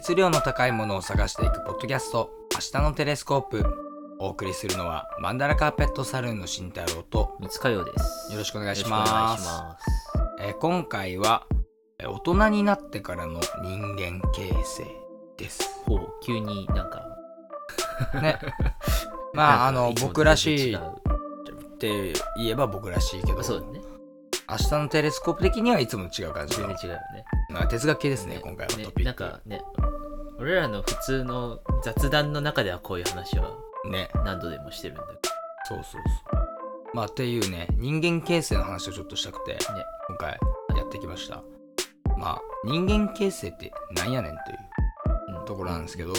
熱量の高いものを探していくポッドキャスト明日のテレスコープお送りするのはマンダラカーペットサルーンの慎太郎と三塚洋です。よろしくお願いします。えー今回はえー大人になってからの人間形成ですほう、急になんか。ねまああの僕らしいって言えば僕らしいけどそうだね。明日のテレスコープ的にはいつもと違う感じの全然違うよね。まあ哲学系ですね今回はねトピック、なんかね、俺らの普通の雑談の中ではこういう話はね。何度でもしてるんだけそうそうそう。まあっていうね人間形成の話をちょっとしたくて、今回やってきました。まあ人間形成ってなんやねんというど。うん。ところなんですけど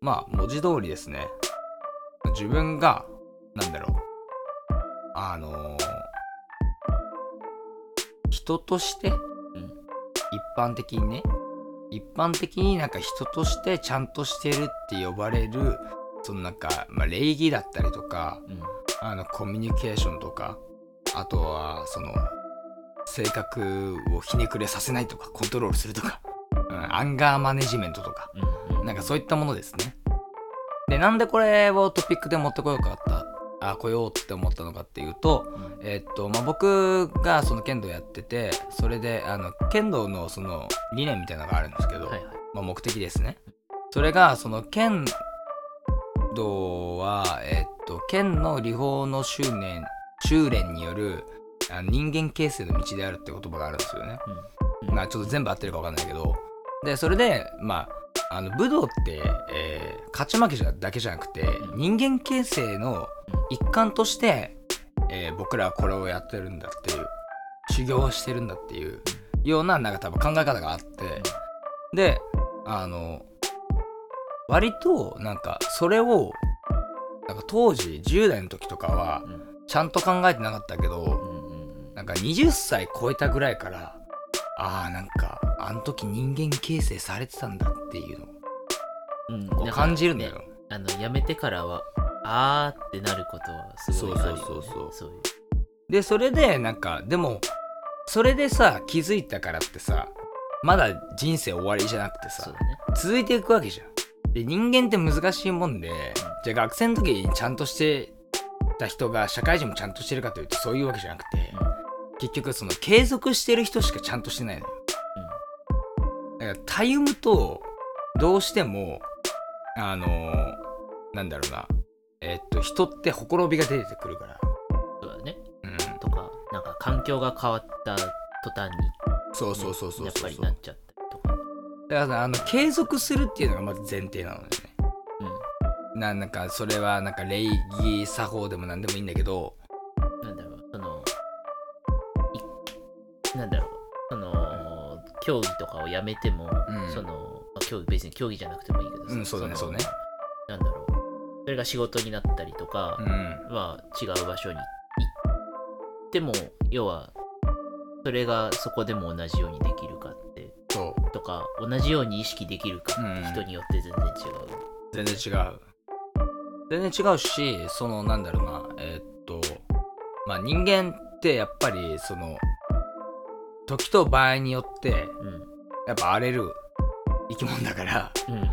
まあ文字通りですね。自分がなんだろう。あのー人として、般的にね一般的になんか人としてちゃんとしてるって呼ばれるそのなんか、まあ、礼儀だったりとかうん。あのコミュニケーションとかあとはその性格をひねくれさせないとかコントロールするとか、うん、アンガーマネジメントとかうん。うん。なんかそういったものですねでなんでこれをトピックで持ってこようかったあ来ようって思ったのかっていうとうんえっとまあ僕がその剣道やっててそれであの剣道のその理念みたいなのがあるんですけど、はいはい。まあ、目的ですね。それが、その剣道は、えっと、剣の理法の修練、修練による人間形成の道であるって言葉があるんですよね。うんまあ、ちょっと全部合ってるか分かんないけど。で、それで、まあ、あの武道って、えー勝ち負けじゃだけじゃなくて、人間形成の一環として、えー僕らはこれをやってるんだっていう修行をしてるんだっていうようななんか多分考え方があって、であの割となんかそれをなんか当時10代の時とかはうん。ちゃんと考えてなかったけどなんか20歳超えたぐらいからあーなんかあの時人間形成されてたんだっていうのうん。をこう感じるのよ。ねあの、やめてからは、あーってなることはすごいあるよね。そうそうそうそう。でそれでなんかでもそれでさ気づいたからってさまだ人生終わりじゃなくてさね。続いていくわけじゃん。で人間って難しいもんで、じゃあ学生の時にちゃんとしてた人が社会人もちゃんとしてるかというとそういうわけじゃなくて、結局その継続してる人しかちゃんとしてないのよ。だからたゆむとどうしてもあのーなんだろうなえっと人ってほころびが出てくるから。そうだね。うん、とか、なんか環境が変わった途端に、そうそうそうそうやっそうぱりなっちゃったりとか。だからあの継続するっていうのがまず前提なのよね。うん。ななんかそれはなんか礼儀作法でもなんでもいいんだけど競技とかをやめても、うん。その、まあ競技別に競技じゃなくてもいいけどさうんそうだねのそうね。なんだろう、それが仕事になったりとかう、ん。まあ違う場所に行っても、要は、それがそこでも同じようにできるかって、そう。とか、同じように意識できるかっうん。て人によって全然違う。全然違う。全然違うしそのなんだろうなえーっとまあ人間ってやっぱりその時と場合によってうん。やっぱ荒れる生き物だからうん。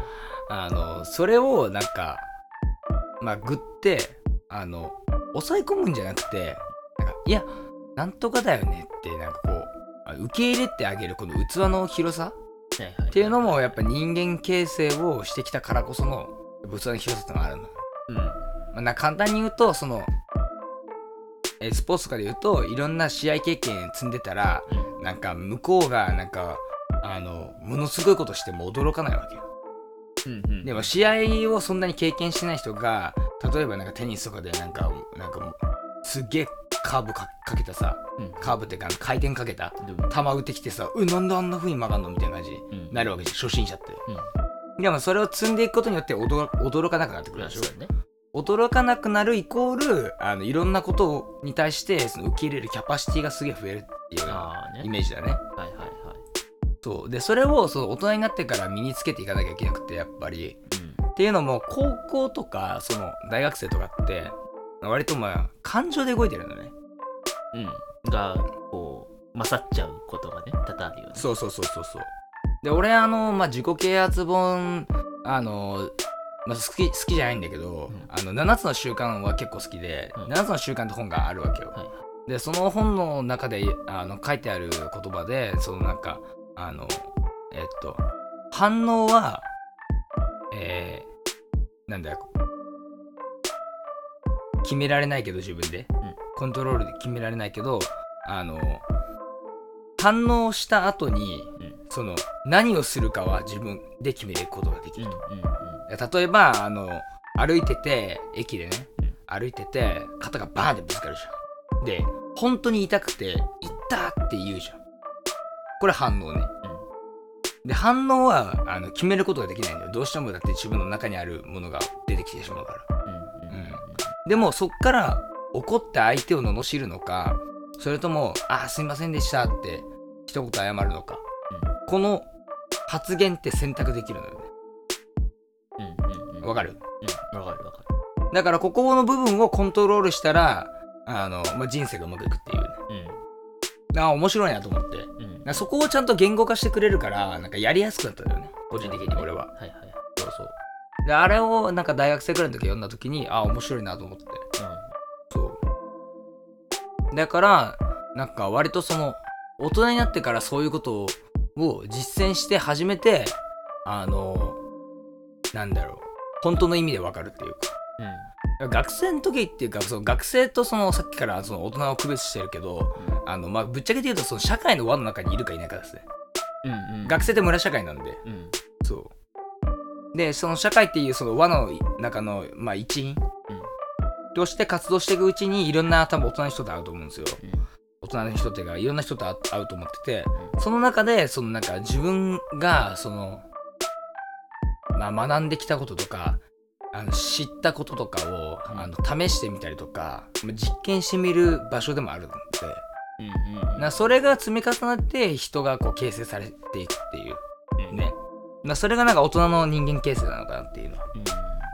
あのそれをなんかまあグってあの抑え込むんじゃなくてなんかいやなんとかだよねってなんかこうあ受け入れてあげるこの器の広さ。っていうのもやっぱ人間形成をしてきたからこその器の広さってのがあるの。うん。まあ、な簡単に言うとそのえスポーツとかで言うといろんな試合経験積んでたらうんなんか向こうがなんかあのものすごいことしても驚かないわけよ。うんうん。でも試合をそんなに経験してない人が例えばなんかテニスとかでなんかなんかすっげえカーブかかけたさうん、カーブってか回転かけた球打ってきてさ「うなんであんな風に曲がんの?」みたいな感じにうんなるわけじゃん初心者って。うん。でもそれを積んでいくことによって驚驚かなくなってくるでしょね。驚かなくなるイコールあのいろんなことに対してその受け入れるキャパシティがすげえ増えるっていう。イメージだね。はいはいはい。そうでそれをその大人になってから身につけていかなきゃいけなくてやっぱりっていうのも高校とかその大学生とかって割とまあ感情で動いてるのねうん。うん。が、こう、勝っちゃうことがね、多々あるよね。そうそうそうそうそうで俺あの、まあ、自己啓発本あの、まあ、好き好きじゃないんだけど、うんあの7つの習慣は結構好きで、うん7つの習慣って本があるわけよ、はいでその本の中であの書いてある言葉でそのなんかあのえっと反応はえー、なんだよ。決められないけど自分で、ん。コントロールで決められないけどあの反応した後に、うん。その何をするかは自分で決めることができるうんうんと、例えばあの歩いてて駅でね、うん。歩いてて肩がバーンってぶつかるじゃんで本当に痛くて「痛っ!」って言うじゃん。これ反応ね、で反応はあの決めることができないんだよ。どうしてもだって自分の中にあるものが出てきてしまうから。うんうんうんうん。でもそっから怒って相手を罵るのかそれとも「あーすいませんでした」って一言謝るのか、この発言って選択できるのよね。うんうんうん。わかる？うん。わかるわかだからここの部分をコントロールしたらあの、まあ、人生がうまくいくっていうね。るあー面白いなと思って。うん。そこをちゃんと言語化してくれるからなんかやりやすくなったんだよね。個人的に俺は。はいはい。そうそう。であれをなんか大学生くらいの時読んだ時にあー面白いなと思って。そう。だからなんか割とその大人になってからそういうことを実践して初めてあのなんだろう。本当の意味でわかるっていうか。うん学生の時っていうかその学生とそのさっきからその大人を区別してるけどあの、まあ、ぶっちゃけて言うとその社会の輪の中にいるかいないかですね。うんうん。うん学生って村社会なんで。うん。そう。でその社会っていうその輪の中の、まあ、一員として活動していくうちにいろんな多分大人の人と会うと思うんですよ。うん。大人の人っていうかいろんな人と会会うと思っててうその中でそのなんか自分がその、まあ、学んできたこととかあの知ったこととかをうん。あの試してみたりとかまあ実験してみる場所でもあるので。うんうんなそれが積み重なって人がこう形成されていくっていううん。ね、まあ、それがなんか大人の人間形成なのかなっていうのは。うん。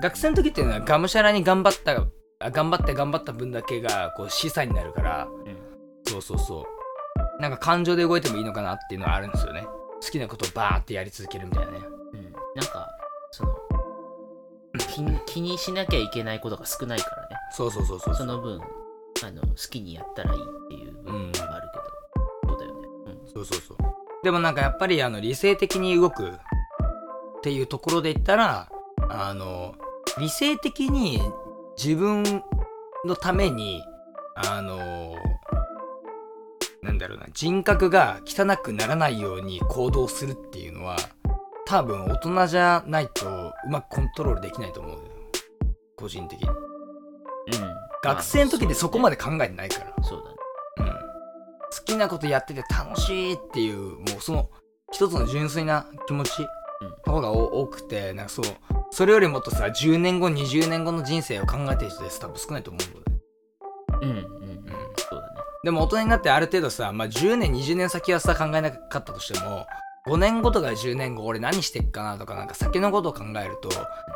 学生の時っていうのはがむしゃらに頑張ったあ頑張って頑張った分だけがこう資産になるから。うん。そうそうそう。なんか感情で動いてもいいのかなっていうのはあるんですよね。好きなことをバーってやり続けるみたいなね。うん。なんかその気にしなきゃいけないことが少ないからね。そうそうそうそう。その分あの好きにやったらいいっていう部分があるけど、そうだよね。そうそうそう。でもなんかやっぱりあの理性的に動くっていうところで言ったらあの理性的に自分のためにあのなんだろうな人格が汚くならないように行動するっていうのは多分大人じゃないとうまくコントロールできないと思うよ。個人的に。うん、うん、学生の時でそこまでで考えてないから。そうだね。うん、好きなことやってて楽しいっていうもうその一つの純粋な気持ちの方がお多くてなんかそうそれよりもっとさ10年後20年後の人生を考えてる人です多分少ないと思うので。うんうんうん。そうだね。でも大人になってある程度さ、まあ、10年20年先はさ考えなかったとしても5年後とか10年後俺何してっかなとかなんか先のことを考えると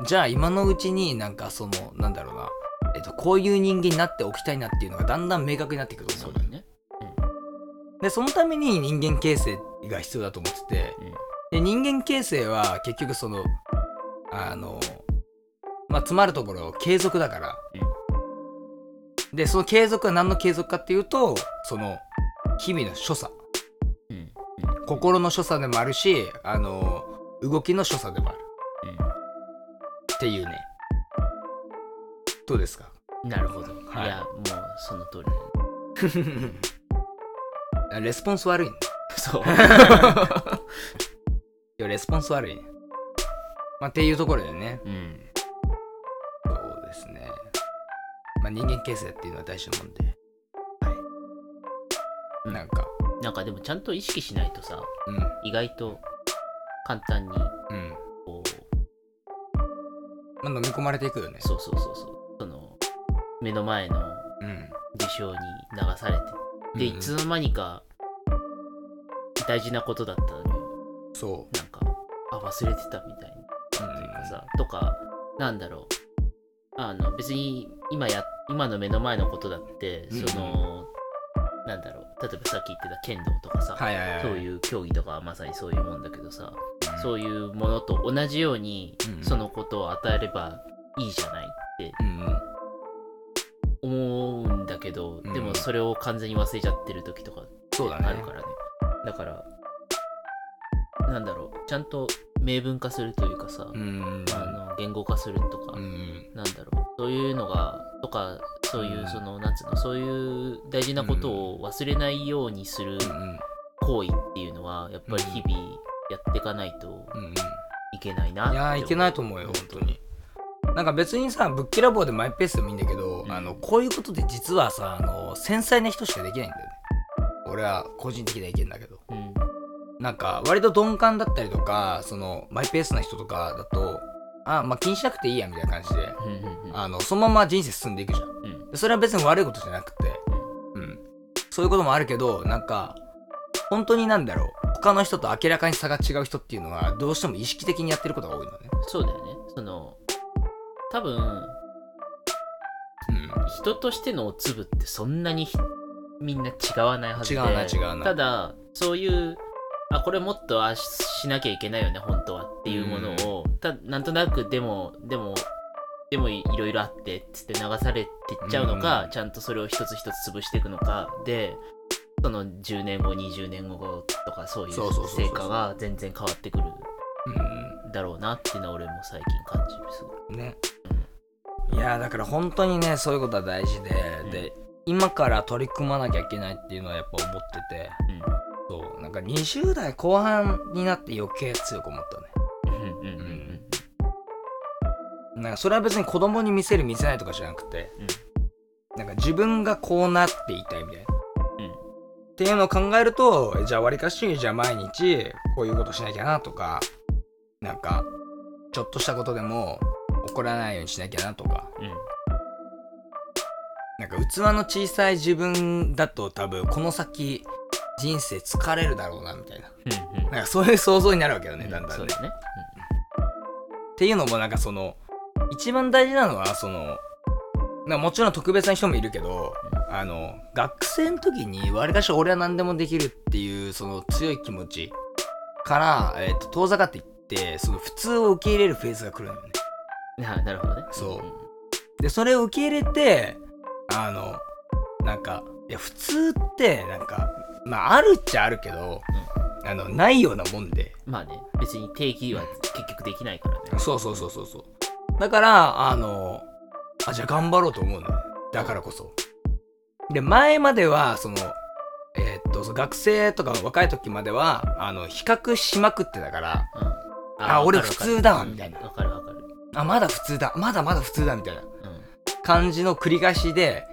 じゃあ今のうちになんかそのなんだろうな、えっと、こういう人間になっておきたいなっていうのがだんだん明確になってくると思う。のよそうだね。でそのために人間形成が必要だと思ってて。うん。で人間形成は結局そのあのまあ詰まるところ継続だから、でその継続は何の継続かっていうとその日々の所作。うんうん心の所作でもあるしあの動きの所作でもある。うんっていうね。どうですか？なるほど、はい。い、やもうその通り。レスポンス悪いね。そう。いやレスポンス悪いね。まあっていうところでね。うん。そうですね。まあ、人間形成っていうのは大事なもんで。はい。なんか、なんかでもちゃんと意識しないとさうん。意外と簡単にうん。こまあ、飲み込まれていくよねう。そうそうそうそうその目の前のうん。事象に流されてでいつの間にか大事なことだったのにそなんかあ忘れてたみたいなう。というかさ、とかなんだろうあの別に今や今の目の前のことだってうんその、なんだろう。例えばさっき言ってた剣道とかさ、はいはいはい。そういう競技とかはまさにそういうもんだけどさ、そういうものと同じように、うん。そのことを与えればいいじゃないってうん思うんだけど、うん。でもそれを完全に忘れちゃってる時とかあるからね。だからなんだろう。ちゃんと明文化するというかさ、うん。あの言語化するとか、うん。なんだろう。そういうのがとかそういううん。そのなんつうのそういう大事なことを忘れないようにするうん行為っていうのはやっぱり日々やっていかないとうんいけないなっていやーいけないと思うよ本当に。なんか別にさぶっきらぼうでマイペースでもいいんだけど、うん。あのこういうことで実はさあの繊細な人しかできないんだよね。俺は個人的な意見だけど。うん。なんか割と鈍感だったりとかそのマイペースな人とかだとあまあ気にしなくていいやみたいな感じで。うんうんうん。あのそのまま人生進んでいくじゃん。うん。でそれは別に悪いことじゃなくて、うん、そういうこともあるけどなんか本当になんだろう。他の人と明らかに差が違う人っていうのはどうしても意識的にやってることが多いのね。そうだよね。その多分うん。人としてのお粒ってそんなにひみんな違わないはずで。違わない違わない。ただそういうあこれもっとあししなきゃいけないよね本当はっていうものを、たなんとなくでもでもでもいいろいろあってっつって流されてっちゃうのか、うんちゃんとそれを一つ一つ潰していくのか。でその10年後20年後とかそういう成果が全然変わってくるうだろうなっていうのは俺も最近感じるすごい。ん。ねいやーだから本当にねそういうことは大事で、うん。で今から取り組まなきゃいけないっていうのはやっぱ思ってて。うん。そうなんか20代後半になって余計強く思ったね。うんうんうんうんなんかそれは別に子供に見せる見せないとかじゃなくて、なんか自分がこうなっていたいみたいな、うん。っていうのを考えるとじゃあわりかしじゃあ毎日こういうことしなきゃなとかなんかちょっとしたことでも怒らないようにしなきゃなとか。うん。なんか器の小さい自分だと多分この先人生疲れるだろうなみたいな。うんうん。なんかそういう想像になるわけよねだんだんね。そうだね。っていうのもなんかその一番大事なのはそのもちろん特別な人もいるけど、あの学生の時にわりかし俺は何でもできるっていうその強い気持ちから、えーと遠ざかっていってその普通を受け入れるフェーズが来るんだよね。ななるほどね。そう。でそれを受け入れてあのなんかいや普通ってなんかまああるっちゃあるけど、あのないようなもんで。まあね、別に定義は結局できないからね。そうそうそうそうそうだからあのあじゃあ頑張ろうと思うのよ。だからこそ。で前まではそのえーっと学生とか若い時まではあの比較しまくってたからうん。あ俺普通だわみたいな。わかるわかる。あまだ普通だ。まだまだ普通だみたいな。うん。感じの繰り返しで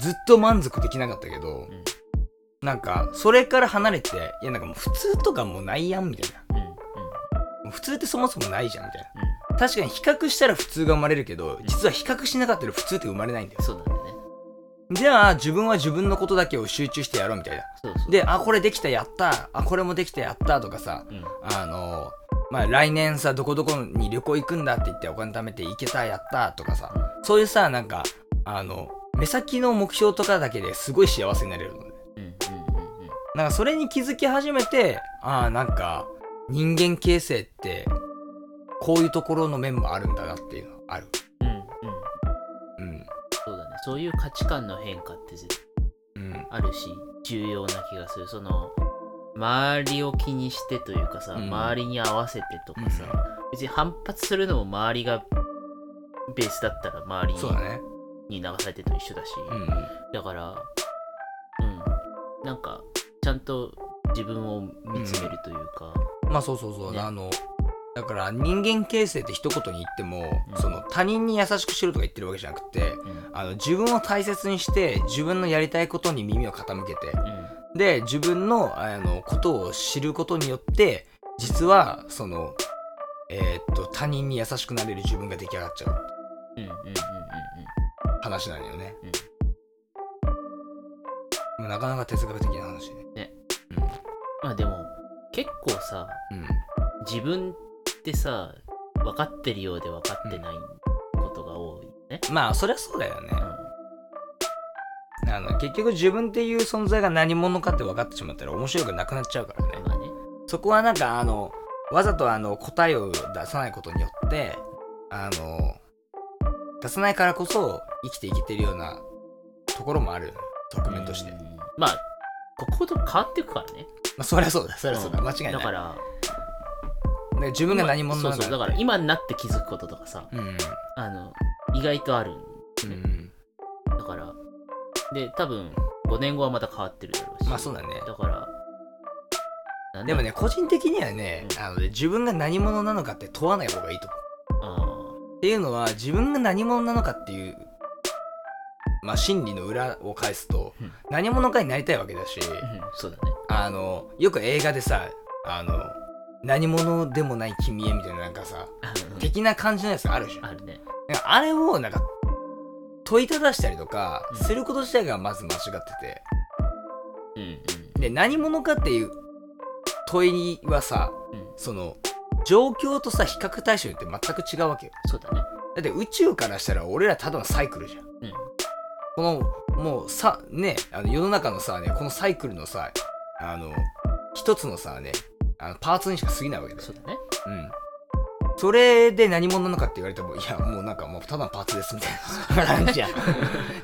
ずっと満足できなかったけどうん。なんかそれから離れていやなんかもう普通とかもうないやんみたいな。うん。うん。普通ってそもそもないじゃんみたいな。うん確かに比較したら普通が生まれるけど実は比較しなかったら普通って生まれないんだよ。そうなんだよね。じゃあ自分は自分のことだけを集中してやろうみたいな。そうそう。であこれできたやった。あこれもできたやった。とかさうん、あのまあ来年さどこどこに旅行行くんだって言ってお金貯めて行けたやった。とかさ。そういうさなんかあの目先の目標とかだけですごい幸せになれるのね。うんうんうんなんかそれに気づき始めてああなんか人間形成ってこういうところの面もあるんだなっていうのはある。うんうん。うん。うんそうだね。そういう価値観の変化って絶うん。あるし、重要な気がする。その、周りを気にしてというかさ、うん。周りに合わせてとかさ、別に反発するのも周りがベースだったら周りそうだね。に流されてと一緒だし、うんだから、うん、なんか、ちゃんと自分を見つめるというか、まあそうそうそう、ね。あのだから人間形成って一言に言っても、うん。その他人に優しくしろとか言ってるわけじゃなくてうん。あの自分を大切にして自分のやりたいことに耳を傾けて。うん。で自分のあのことを知ることによって実はそのえーっと他人に優しくなれる自分が出来上がっちゃう。話なんよね、うん。まあなかなか哲学的な話ね。まあでも結構さうん。自分ってさ分かってるようで分かってないことが多いね、まあそりゃそうだよね。あの結局自分っていう存在が何者かって分かってしまったら面白くなくなっちゃうからね。まあね。そこはなんかあのわざとあの答えを出さないことによってあの出さないからこそ生きていけてるようなところもある。側面として、うん。まあここと変わっていくからね。まあ、そりゃそうだ。そりゃそうだ、ん。間違いない。だからで自分が何者なのか。そうそう。だから今になって気づくこととかさうん。あの意外とある。うん。だからで多分5年後はまた変わってるだろうし。まあそうだね。だからでもね個人的にはね、うん。あのね自分が何者なのかって問わない方がいいと思う。あっていうのは自分が何者なのかっていうまあ心理の裏を返すと、うん。何者かになりたいわけだし、ーうん。そうだね。あのよく映画でさあの何者でもない君へみたいななんかさうん。的な感じのやつあるじゃん。あるね。あれをなんか問いただしたりとかうん。すること自体がまず間違ってて。うんうん。で何者かっていう問いはさうん。その状況とさ比較対象によって全く違うわけよ。そうだね。だって宇宙からしたら俺らただのサイクルじゃん。うん。このもうさねあの世の中のさねこのサイクルのさあの一つのさねあのパーツにしか過ぎないわけだ。よそうだね。うん。それで何者なのかって言われてもいやもうなんかもうただのパーツですみたいな感じじゃん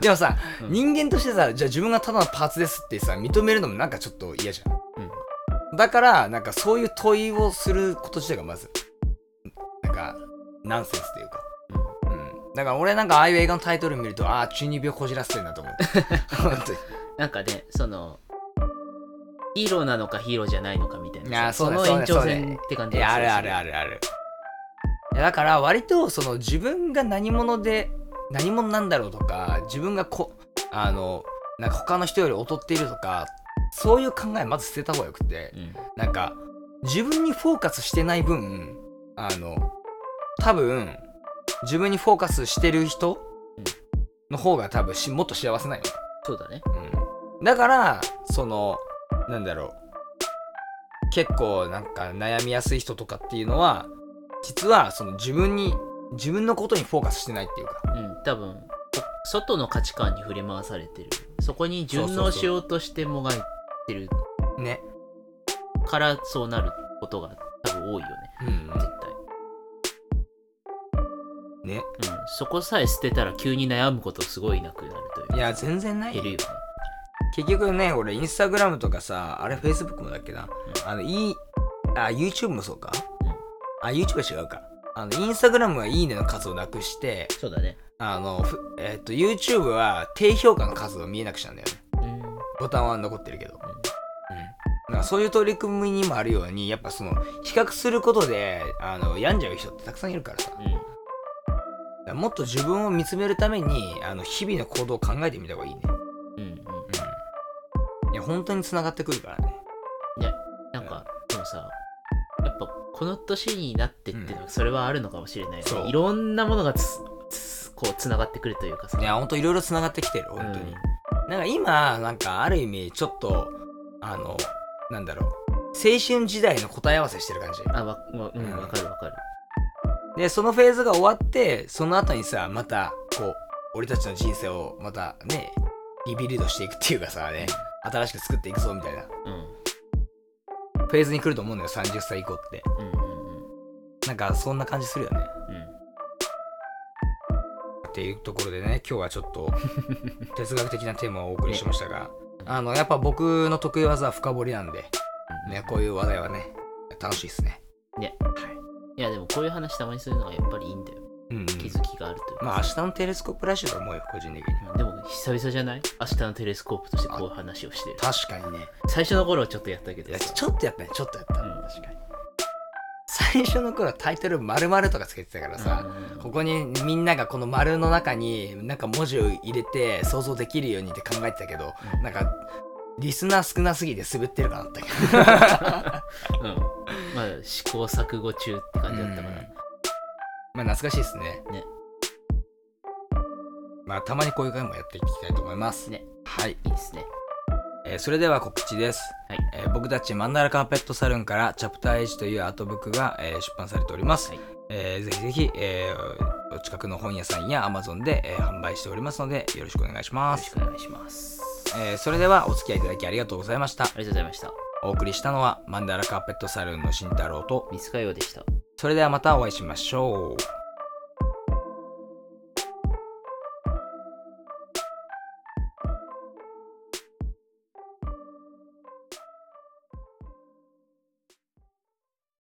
でもさ、うん。人間としてさじゃあ自分がただのパーツですってさ認めるのもなんかちょっと嫌じゃん。うん。だからなんかそういう問いをすること自体がまずなんかナンセンスというか。うん。だから俺なんかああいう映画のタイトル見るとああ中二病こじらせてるなと思う。本当に。なんかねそのヒーローなのかヒーローじゃないのかみたいな。その延長線って感じあるあるるあるある。だから割とその自分が何者で何者なんだろうとか自分がこあのなんか他の人より劣っているとかそういう考えまず捨てた方がよくて。うん。なんか自分にフォーカスしてない分あの多分自分にフォーカスしてる人うん。の方が多分しもっと幸せないよ、そうだね。うん、だからそのなんだろう。結構なんか悩みやすい人とかっていうのは実はその自分に自分のことにフォーカスしてないっていうか。うん多分外の価値観に振り回されてる。そこに順応しようとしてもがいてる。ね、からそうなることが多分多いよね。うん。絶対。ね。うん、そこさえ捨てたら急に悩むことすごいなくなるというか。いや全然ないよ。減るよね結局ね俺インスタグラムとかさあれフェイスブックもだっけな、あのいいあ YouTube もそうか、うん。あ YouTube は違うか。あのインスタグラムはいいねの数をなくしてそうだね。あのふえっと YouTube は低評価の数を見えなくしたんだよね。うん。ボタンは残ってるけど、うん。なんかそういう取り組みにもあるようにやっぱその比較することであの病んじゃう人ってたくさんいるからさ。うん。らもっと自分を見つめるためにあの日々の行動を考えてみた方がいいね本当に繋がってくるからね。なんかでもさやっぱこの年になってってのはそれはあるのかもしれない、そう。いろんなものがつつこうつながってくるというかさ。いや本当いろいろ繋がってきてる本当に、なんか今なんかある意味ちょっとあのなんだろう。青春時代の答え合わせしてる感じ。うん、あわわうんうん。わかるわかる。でそのフェーズが終わってその後にさまたこう俺たちの人生をまたねリビルドしていくっていうかさね新しく作っていくぞみたいな。うん。フェーズに来ると思うんだよ30歳以降って。うんうんうん。なんかそんな感じするよね。うん。っていうところでね今日はちょっと 哲学的なテーマをお送りしましたが、あのやっぱ僕の得意技は深掘りなんでねこういう話題はね楽しいですね。ね。はい。いやでもこういう話たまにするのがやっぱりいいんだようんうん。気づきがあるというか。まあ明日のテレスコープ来週と思うよ個人的に。うんでも久々じゃない？明日のテレスコープとしてこういう話をして。る確かにね。最初の頃はちょっとやったけどさ。ちょっとやったね。ちょっとやった、うん。確かに。最初の頃はタイトル丸々とかつけてたからさ、うんここにみんながこの丸の中になんか文字を入れて想像できるようにって考えてたけど、うん。なんかリスナー少なすぎて滑ってるかなったけど。うん。まあ試行錯誤中って感じだったから。うんまあ懐かしいですね。ね。まあたまにこういう回もやっていきたいと思います。ね。はい。いいですね。えーそれでは告知です、はいえー僕たちマンダラカーペットサルンからチャプター H というアートブックが、えー出版されております、はいえーぜひぜひ、えーお近くの本屋さんや Amazon で、えー販売しておりますのでよろしくお願いしますよろし、くお願いします。えーそれではお付き合いいただきありがとうございましたありがとうございました。お送りしたのはマンダラカーペットサルンの慎太郎と水川洋でした。それではまたお会いしましょう。